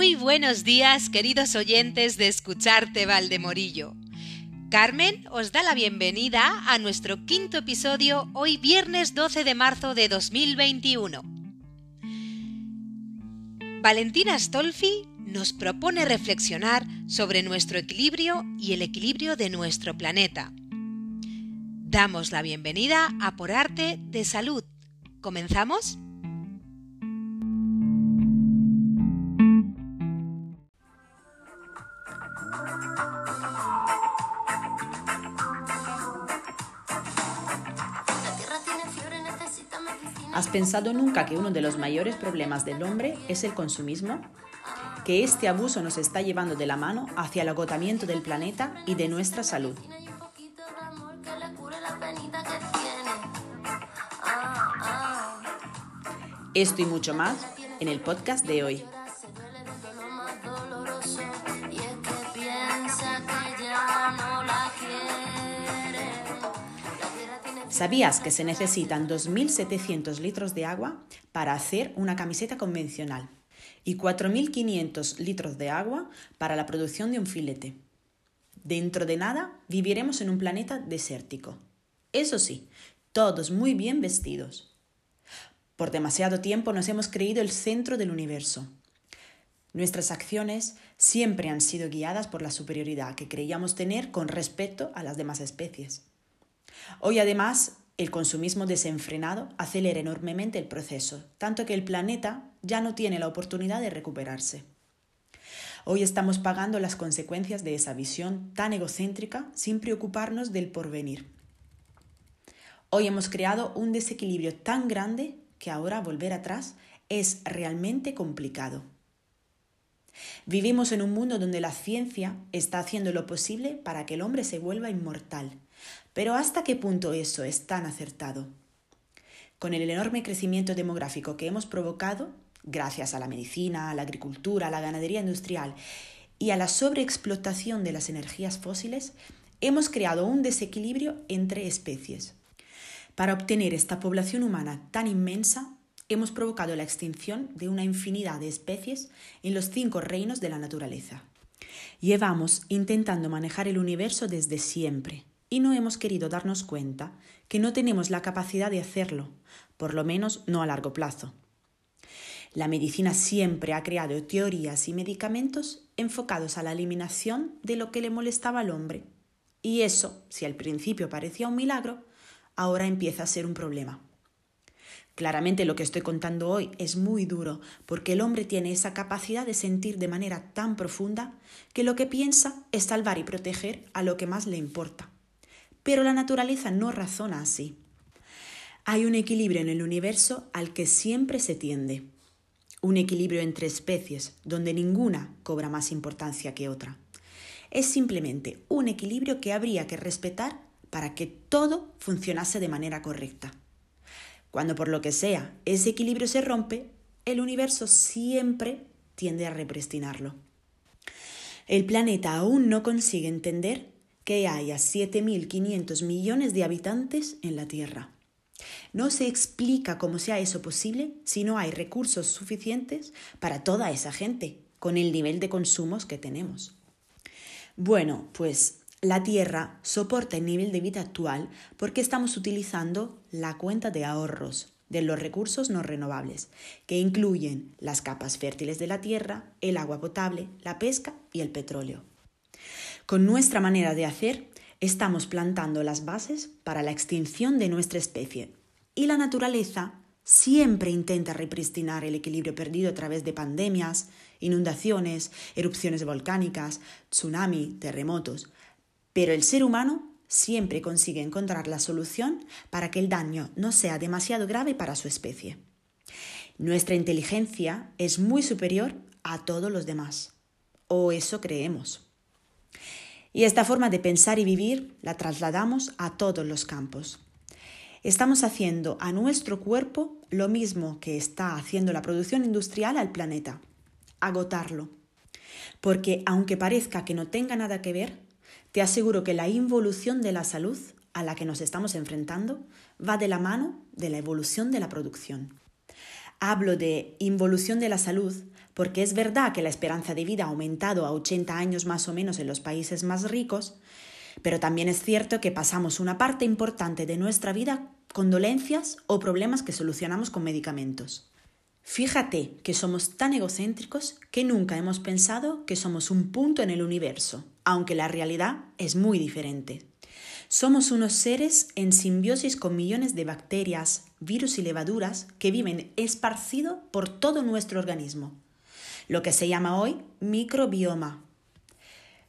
Muy buenos días, queridos oyentes de Escucharte Valdemorillo. Carmen os da la bienvenida a nuestro quinto episodio hoy viernes 12 de marzo de 2021. Valentina Stolfi nos propone reflexionar sobre nuestro equilibrio y el equilibrio de nuestro planeta. Damos la bienvenida a Por Arte de Salud. ¿Comenzamos? ¿Has pensado nunca que uno de los mayores problemas del hombre es el consumismo? Que este abuso nos está llevando de la mano hacia el agotamiento del planeta y de nuestra salud. Esto y mucho más en el podcast de hoy. ¿Sabías que se necesitan 2.700 litros de agua para hacer una camiseta convencional y 4.500 litros de agua para la producción de un filete? Dentro de nada viviremos en un planeta desértico. Eso sí, todos muy bien vestidos. Por demasiado tiempo nos hemos creído el centro del universo. Nuestras acciones siempre han sido guiadas por la superioridad que creíamos tener con respecto a las demás especies. Hoy además el consumismo desenfrenado acelera enormemente el proceso, tanto que el planeta ya no tiene la oportunidad de recuperarse. Hoy estamos pagando las consecuencias de esa visión tan egocéntrica sin preocuparnos del porvenir. Hoy hemos creado un desequilibrio tan grande que ahora volver atrás es realmente complicado. Vivimos en un mundo donde la ciencia está haciendo lo posible para que el hombre se vuelva inmortal pero ¿hasta qué punto eso es tan acertado? Con el enorme crecimiento demográfico que hemos provocado, gracias a la medicina, a la agricultura, a la ganadería industrial y a la sobreexplotación de las energías fósiles, hemos creado un desequilibrio entre especies. Para obtener esta población humana tan inmensa, hemos provocado la extinción de una infinidad de especies en los cinco reinos de la naturaleza. Llevamos intentando manejar el universo desde siempre, y no hemos querido darnos cuenta que no tenemos la capacidad de hacerlo, por lo menos no a largo plazo. La medicina siempre ha creado teorías y medicamentos enfocados a la eliminación de lo que le molestaba al hombre. Y eso, si al principio parecía un milagro, ahora empieza a ser un problema. Claramente lo que estoy contando hoy es muy duro, porque el hombre tiene esa capacidad de sentir de manera tan profunda que lo que piensa es salvar y proteger a lo que más le importa. Pero la naturaleza no razona así. Hay un equilibrio en el universo al que siempre se tiende. Un equilibrio entre especies donde ninguna cobra más importancia que otra. Es simplemente un equilibrio que habría que respetar para que todo funcionase de manera correcta. Cuando por lo que sea ese equilibrio se rompe, el universo siempre tiende a represtinarlo. El planeta aún no consigue entender que haya 7.500 millones de habitantes en la Tierra. No se explica cómo sea eso posible si no hay recursos suficientes para toda esa gente, con el nivel de consumos que tenemos. Bueno, pues la Tierra soporta el nivel de vida actual porque estamos utilizando la cuenta de ahorros de los recursos no renovables, que incluyen las capas fértiles de la Tierra, el agua potable, la pesca y el petróleo. Con nuestra manera de hacer, estamos plantando las bases para la extinción de nuestra especie. Y la naturaleza siempre intenta repristinar el equilibrio perdido a través de pandemias, inundaciones, erupciones volcánicas, tsunami, terremotos. Pero el ser humano siempre consigue encontrar la solución para que el daño no sea demasiado grave para su especie. Nuestra inteligencia es muy superior a todos los demás. O eso creemos. Y esta forma de pensar y vivir la trasladamos a todos los campos. Estamos haciendo a nuestro cuerpo lo mismo que está haciendo la producción industrial al planeta, agotarlo. Porque aunque parezca que no tenga nada que ver, te aseguro que la involución de la salud a la que nos estamos enfrentando va de la mano de la evolución de la producción. Hablo de involución de la salud porque es verdad que la esperanza de vida ha aumentado a 80 años más o menos en los países más ricos, pero también es cierto que pasamos una parte importante de nuestra vida con dolencias o problemas que solucionamos con medicamentos. Fíjate que somos tan egocéntricos que nunca hemos pensado que somos un punto en el universo, aunque la realidad es muy diferente. Somos unos seres en simbiosis con millones de bacterias, virus y levaduras que viven esparcido por todo nuestro organismo, lo que se llama hoy microbioma.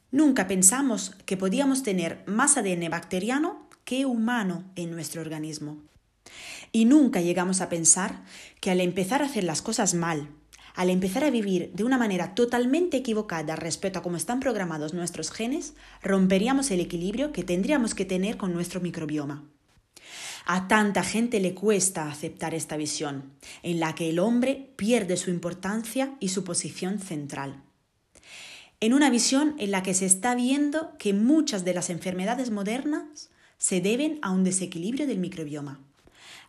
Nunca pensamos que podíamos tener más ADN bacteriano que humano en nuestro organismo. Y nunca llegamos a pensar que al empezar a hacer las cosas mal, al empezar a vivir de una manera totalmente equivocada respecto a cómo están programados nuestros genes, romperíamos el equilibrio que tendríamos que tener con nuestro microbioma. A tanta gente le cuesta aceptar esta visión, en la que el hombre pierde su importancia y su posición central en una visión en la que se está viendo que muchas de las enfermedades modernas se deben a un desequilibrio del microbioma.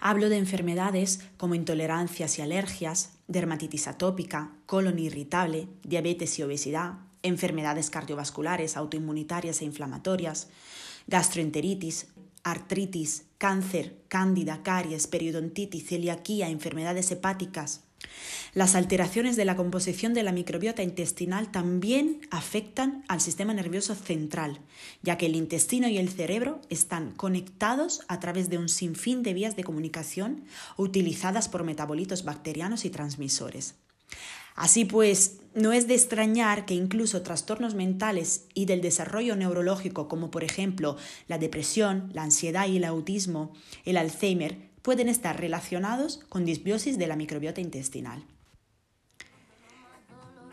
Hablo de enfermedades como intolerancias y alergias, dermatitis atópica, colon irritable, diabetes y obesidad, enfermedades cardiovasculares, autoinmunitarias e inflamatorias, gastroenteritis, artritis, cáncer, cándida, caries, periodontitis, celiaquía, enfermedades hepáticas, las alteraciones de la composición de la microbiota intestinal también afectan al sistema nervioso central, ya que el intestino y el cerebro están conectados a través de un sinfín de vías de comunicación utilizadas por metabolitos bacterianos y transmisores. Así pues, no es de extrañar que incluso trastornos mentales y del desarrollo neurológico, como por ejemplo la depresión, la ansiedad y el autismo, el Alzheimer, pueden estar relacionados con disbiosis de la microbiota intestinal.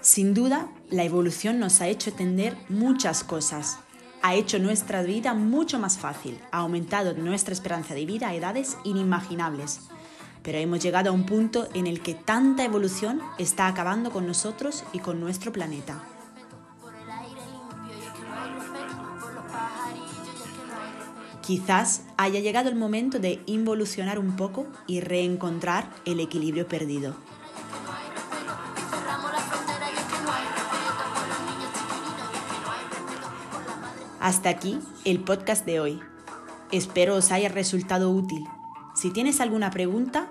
Sin duda, la evolución nos ha hecho entender muchas cosas. Ha hecho nuestra vida mucho más fácil, ha aumentado nuestra esperanza de vida a edades inimaginables. Pero hemos llegado a un punto en el que tanta evolución está acabando con nosotros y con nuestro planeta. Quizás haya llegado el momento de involucionar un poco y reencontrar el equilibrio perdido. Hasta aquí el podcast de hoy. Espero os haya resultado útil. Si tienes alguna pregunta,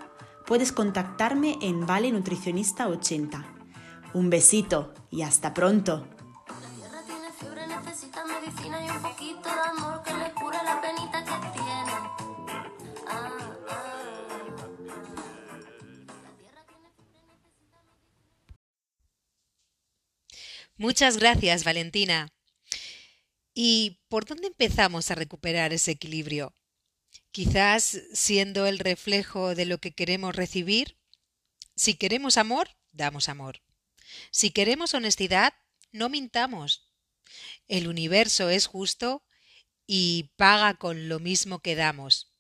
puedes contactarme en Vale Nutricionista 80. Un besito y hasta pronto. Muchas gracias, Valentina. ¿Y por dónde empezamos a recuperar ese equilibrio? Quizás siendo el reflejo de lo que queremos recibir. Si queremos amor, damos amor. Si queremos honestidad, no mintamos. El universo es justo y paga con lo mismo que damos.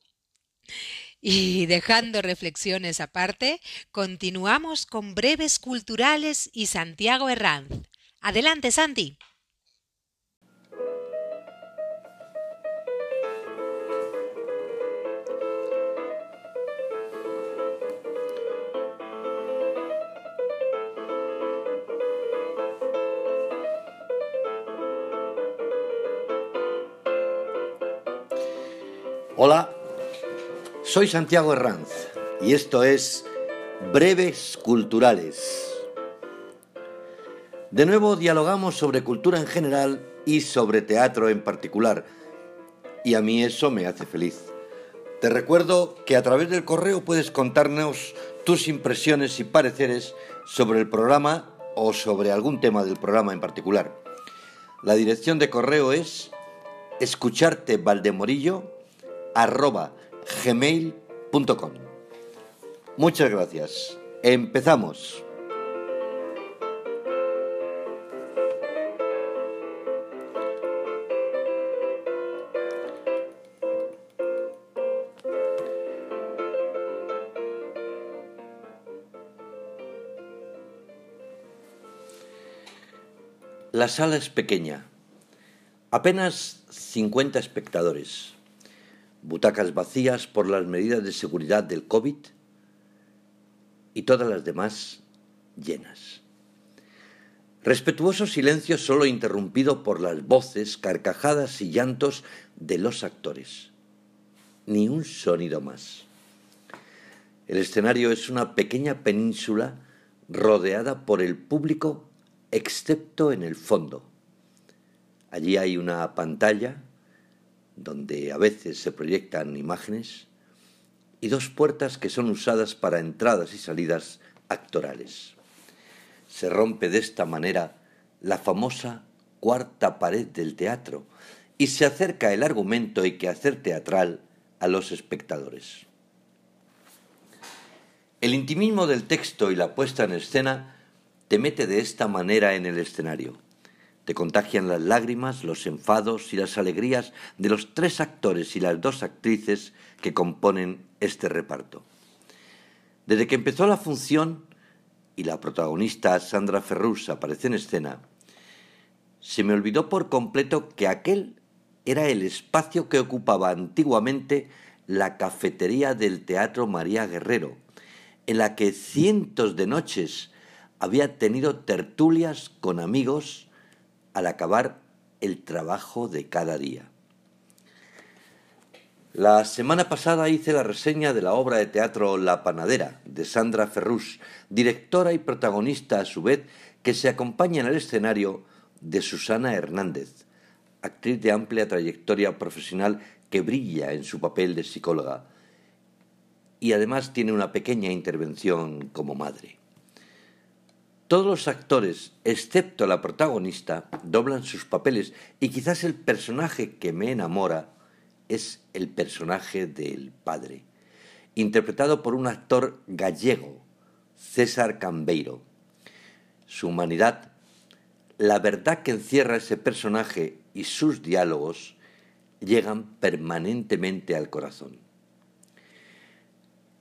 Y dejando reflexiones aparte, continuamos con breves culturales y Santiago Herranz. Adelante, Santi. Hola, soy Santiago Herranz y esto es Breves Culturales. De nuevo dialogamos sobre cultura en general y sobre teatro en particular. Y a mí eso me hace feliz. Te recuerdo que a través del correo puedes contarnos tus impresiones y pareceres sobre el programa o sobre algún tema del programa en particular. La dirección de correo es escuchartevaldemorillo@gmail.com. Muchas gracias. Empezamos. La sala es pequeña, apenas 50 espectadores, butacas vacías por las medidas de seguridad del COVID y todas las demás llenas. Respetuoso silencio solo interrumpido por las voces, carcajadas y llantos de los actores. Ni un sonido más. El escenario es una pequeña península rodeada por el público excepto en el fondo. Allí hay una pantalla donde a veces se proyectan imágenes y dos puertas que son usadas para entradas y salidas actorales se rompe de esta manera la famosa cuarta pared del teatro y se acerca el argumento y quehacer teatral a los espectadores. El intimismo del texto y la puesta en escena te mete de esta manera en el escenario. Te contagian las lágrimas, los enfados y las alegrías de los tres actores y las dos actrices que componen este reparto. Desde que empezó la función, y la protagonista Sandra Ferrus aparece en escena, se me olvidó por completo que aquel era el espacio que ocupaba antiguamente la cafetería del Teatro María Guerrero, en la que cientos de noches había tenido tertulias con amigos al acabar el trabajo de cada día. La semana pasada hice la reseña de la obra de teatro La Panadera de Sandra Ferrus, directora y protagonista a su vez, que se acompaña en el escenario de Susana Hernández, actriz de amplia trayectoria profesional que brilla en su papel de psicóloga y además tiene una pequeña intervención como madre. Todos los actores, excepto la protagonista, doblan sus papeles y quizás el personaje que me enamora es el personaje del padre, interpretado por un actor gallego, César Cambeiro. Su humanidad, la verdad que encierra ese personaje y sus diálogos llegan permanentemente al corazón.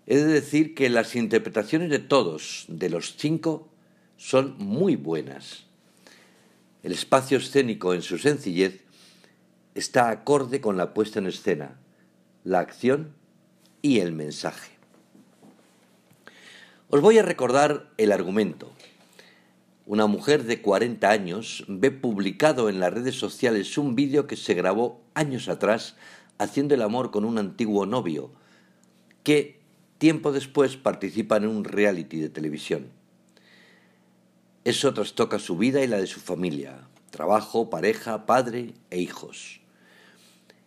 He de decir que las interpretaciones de todos, de los cinco, son muy buenas. El espacio escénico en su sencillez está acorde con la puesta en escena, la acción y el mensaje. Os voy a recordar el argumento. Una mujer de 40 años ve publicado en las redes sociales un vídeo que se grabó años atrás haciendo el amor con un antiguo novio, que tiempo después participa en un reality de televisión. Eso trastoca su vida y la de su familia, trabajo, pareja, padre e hijos.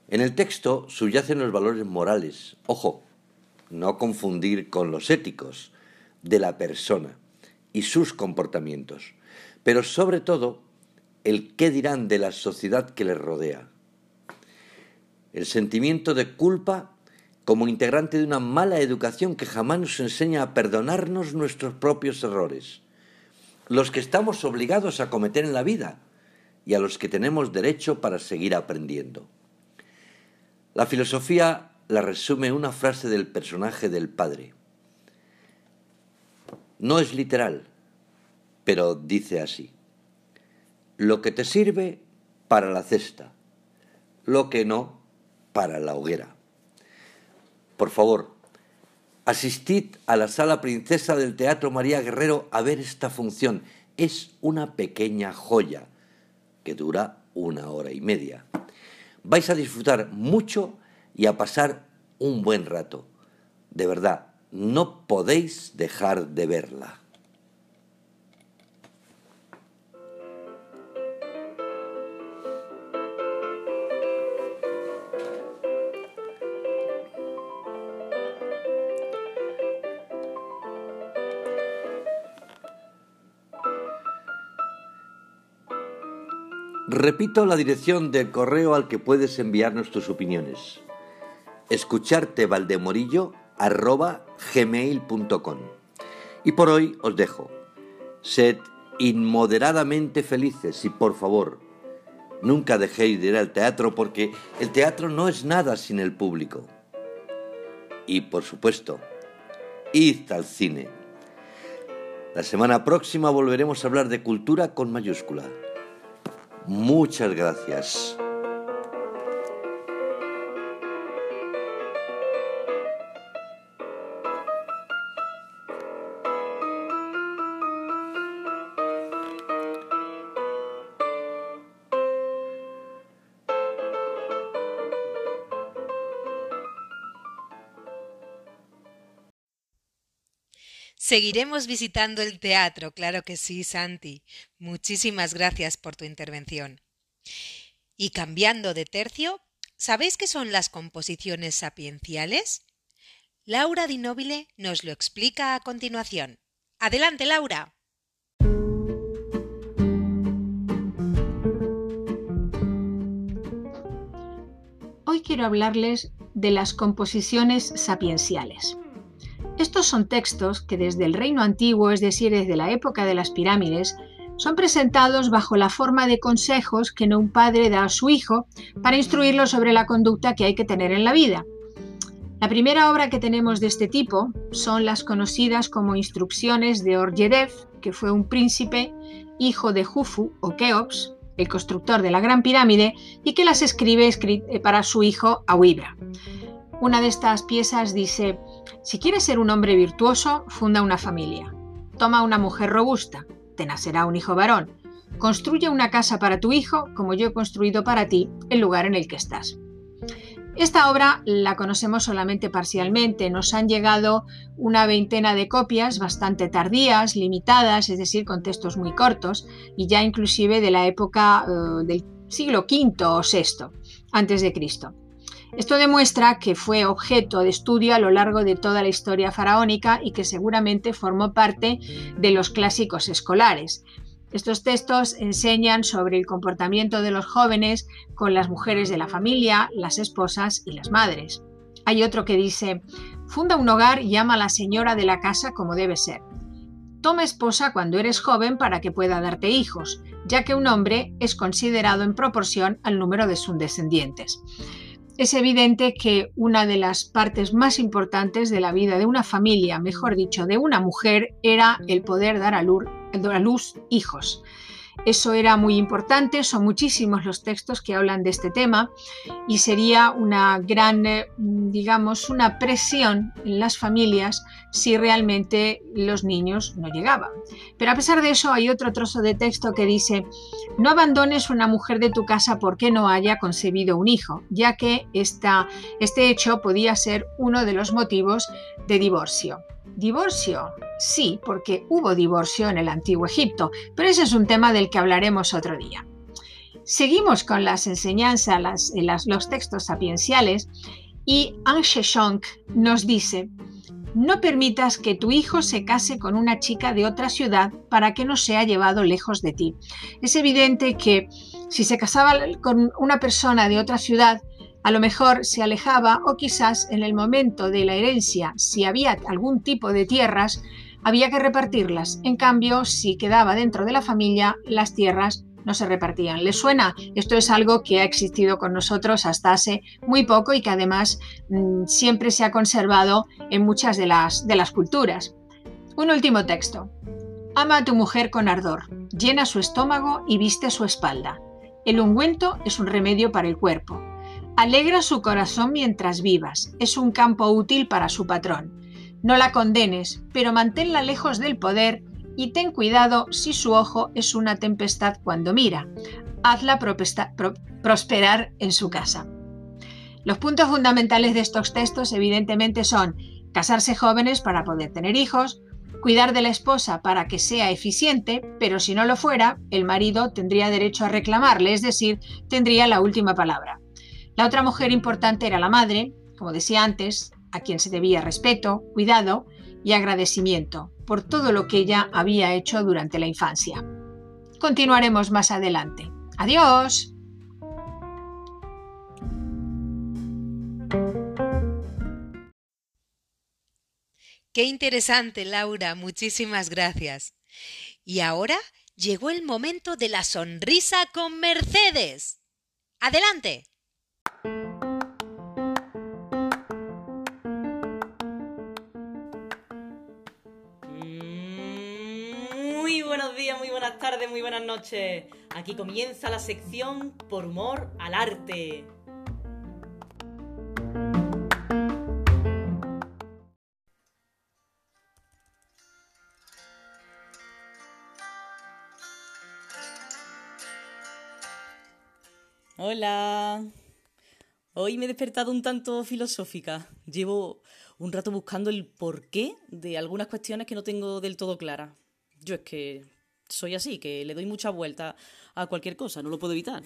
En el texto subyacen los valores morales, ojo, no confundir con los éticos, de la persona y sus comportamientos, pero sobre todo el qué dirán de la sociedad que les rodea. El sentimiento de culpa como integrante de una mala educación que jamás nos enseña a perdonarnos nuestros propios errores, los que estamos obligados a cometer en la vida y a los que tenemos derecho para seguir aprendiendo. La filosofía la resume una frase del personaje del padre. No es literal, pero dice así. Lo que te sirve para la cesta, lo que no para la hoguera. Por favor, asistid a la sala princesa del Teatro María Guerrero a ver esta función. Es una pequeña joya que dura una hora y media vais a disfrutar mucho y a pasar un buen rato. De verdad, no podéis dejar de verla. Repito la dirección del correo al que puedes enviarnos tus opiniones. escuchartevaldemorillo.gmail.com Y por hoy os dejo. Sed inmoderadamente felices y por favor, nunca dejéis de ir al teatro porque el teatro no es nada sin el público. Y por supuesto, id al cine. La semana próxima volveremos a hablar de cultura con mayúscula. Muchas gracias. Seguiremos visitando el teatro, claro que sí, Santi. Muchísimas gracias por tu intervención. Y cambiando de tercio, ¿sabéis qué son las composiciones sapienciales? Laura Di Nobile nos lo explica a continuación. Adelante, Laura. Hoy quiero hablarles de las composiciones sapienciales. Estos son textos que desde el reino antiguo, es decir, desde la época de las pirámides, son presentados bajo la forma de consejos que un padre da a su hijo para instruirlo sobre la conducta que hay que tener en la vida. La primera obra que tenemos de este tipo son las conocidas como Instrucciones de Oryedev, que fue un príncipe, hijo de Jufu o Keops, el constructor de la Gran Pirámide, y que las escribe eh, para su hijo Awibra. Una de estas piezas dice, si quieres ser un hombre virtuoso, funda una familia. Toma una mujer robusta, te nacerá un hijo varón. Construye una casa para tu hijo, como yo he construido para ti el lugar en el que estás. Esta obra la conocemos solamente parcialmente, nos han llegado una veintena de copias bastante tardías, limitadas, es decir, con textos muy cortos, y ya inclusive de la época eh, del siglo V o VI antes de Cristo. Esto demuestra que fue objeto de estudio a lo largo de toda la historia faraónica y que seguramente formó parte de los clásicos escolares. Estos textos enseñan sobre el comportamiento de los jóvenes con las mujeres de la familia, las esposas y las madres. Hay otro que dice, funda un hogar y llama a la señora de la casa como debe ser. Toma esposa cuando eres joven para que pueda darte hijos, ya que un hombre es considerado en proporción al número de sus descendientes es evidente que una de las partes más importantes de la vida de una familia, mejor dicho, de una mujer, era el poder dar a luz, a luz hijos. Eso era muy importante, son muchísimos los textos que hablan de este tema y sería una gran, eh, digamos, una presión en las familias si realmente los niños no llegaban. Pero a pesar de eso hay otro trozo de texto que dice, no abandones una mujer de tu casa porque no haya concebido un hijo, ya que este hecho podía ser uno de los motivos de divorcio. ¿Divorcio? Sí, porque hubo divorcio en el antiguo Egipto, pero ese es un tema del que hablaremos otro día. Seguimos con las enseñanzas, los textos sapienciales y An Sheshonk nos dice, no permitas que tu hijo se case con una chica de otra ciudad para que no sea llevado lejos de ti. Es evidente que si se casaba con una persona de otra ciudad, a lo mejor se alejaba o quizás en el momento de la herencia, si había algún tipo de tierras, había que repartirlas. En cambio, si quedaba dentro de la familia, las tierras no se repartían. ¿Les suena? Esto es algo que ha existido con nosotros hasta hace muy poco y que además mm, siempre se ha conservado en muchas de las, de las culturas. Un último texto. Ama a tu mujer con ardor, llena su estómago y viste su espalda. El ungüento es un remedio para el cuerpo. Alegra su corazón mientras vivas, es un campo útil para su patrón. No la condenes, pero manténla lejos del poder y ten cuidado si su ojo es una tempestad cuando mira. Hazla prosperar en su casa. Los puntos fundamentales de estos textos evidentemente son casarse jóvenes para poder tener hijos, cuidar de la esposa para que sea eficiente, pero si no lo fuera, el marido tendría derecho a reclamarle, es decir, tendría la última palabra. La otra mujer importante era la madre, como decía antes, a quien se debía respeto, cuidado y agradecimiento por todo lo que ella había hecho durante la infancia. Continuaremos más adelante. Adiós. Qué interesante, Laura. Muchísimas gracias. Y ahora llegó el momento de la sonrisa con Mercedes. Adelante. Tardes, muy buenas noches. Aquí comienza la sección Por humor al arte. Hola. Hoy me he despertado un tanto filosófica. Llevo un rato buscando el porqué de algunas cuestiones que no tengo del todo claras. Yo es que soy así, que le doy mucha vuelta a cualquier cosa, no lo puedo evitar.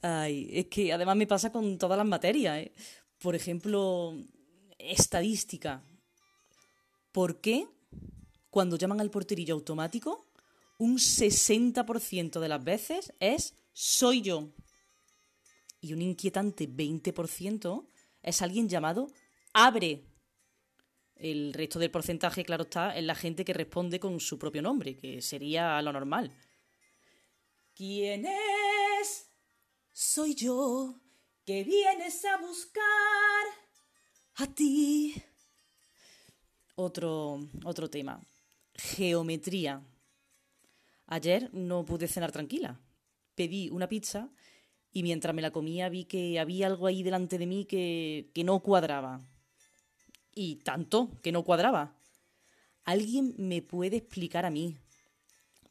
Ay, es que además me pasa con todas las materias. ¿eh? Por ejemplo, estadística. ¿Por qué cuando llaman al porterillo automático, un 60% de las veces es soy yo? Y un inquietante 20% es alguien llamado abre. El resto del porcentaje, claro está, es la gente que responde con su propio nombre, que sería lo normal. ¿Quién es? Soy yo, que vienes a buscar a ti. Otro, otro tema. Geometría. Ayer no pude cenar tranquila. Pedí una pizza y mientras me la comía vi que había algo ahí delante de mí que, que no cuadraba. Y tanto que no cuadraba. ¿Alguien me puede explicar a mí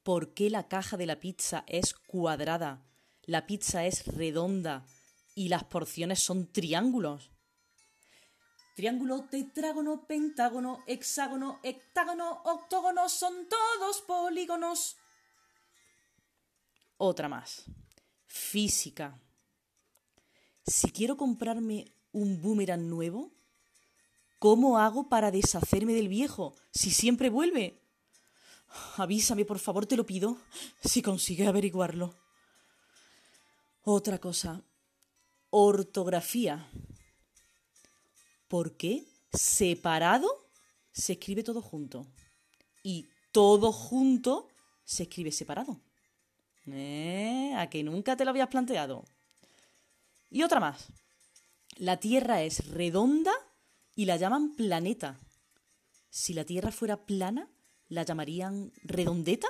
por qué la caja de la pizza es cuadrada, la pizza es redonda y las porciones son triángulos? Triángulo, tetrágono, pentágono, hexágono, hectágono, octógono, son todos polígonos. Otra más. Física. Si quiero comprarme un boomerang nuevo, ¿Cómo hago para deshacerme del viejo si siempre vuelve? Avísame, por favor, te lo pido, si consigue averiguarlo. Otra cosa. Ortografía. ¿Por qué separado se escribe todo junto? Y todo junto se escribe separado. ¿Eh? ¿A que nunca te lo habías planteado? Y otra más. La Tierra es redonda y la llaman planeta. Si la Tierra fuera plana, ¿la llamarían redondeta?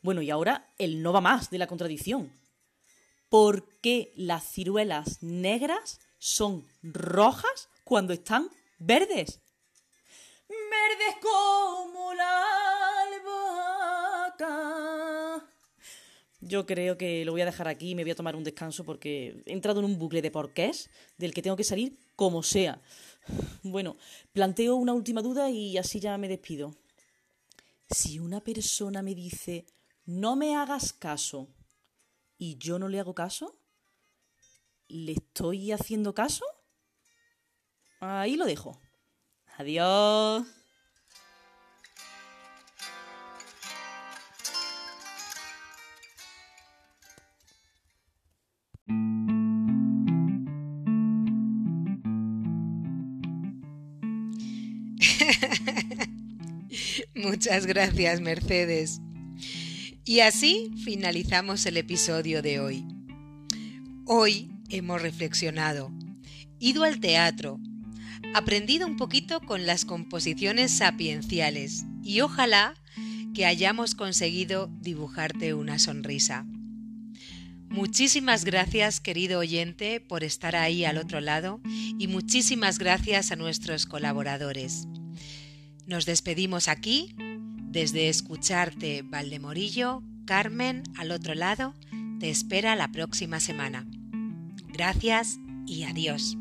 Bueno, y ahora el no va más de la contradicción. ¿Por qué las ciruelas negras son rojas cuando están verdes? Yo creo que lo voy a dejar aquí y me voy a tomar un descanso porque he entrado en un bucle de porqués del que tengo que salir como sea. Bueno, planteo una última duda y así ya me despido. Si una persona me dice no me hagas caso y yo no le hago caso, ¿le estoy haciendo caso? Ahí lo dejo. Adiós. Muchas gracias, Mercedes. Y así finalizamos el episodio de hoy. Hoy hemos reflexionado, ido al teatro, aprendido un poquito con las composiciones sapienciales y ojalá que hayamos conseguido dibujarte una sonrisa. Muchísimas gracias, querido oyente, por estar ahí al otro lado y muchísimas gracias a nuestros colaboradores. Nos despedimos aquí desde Escucharte Valdemorillo, Carmen al otro lado te espera la próxima semana. Gracias y adiós.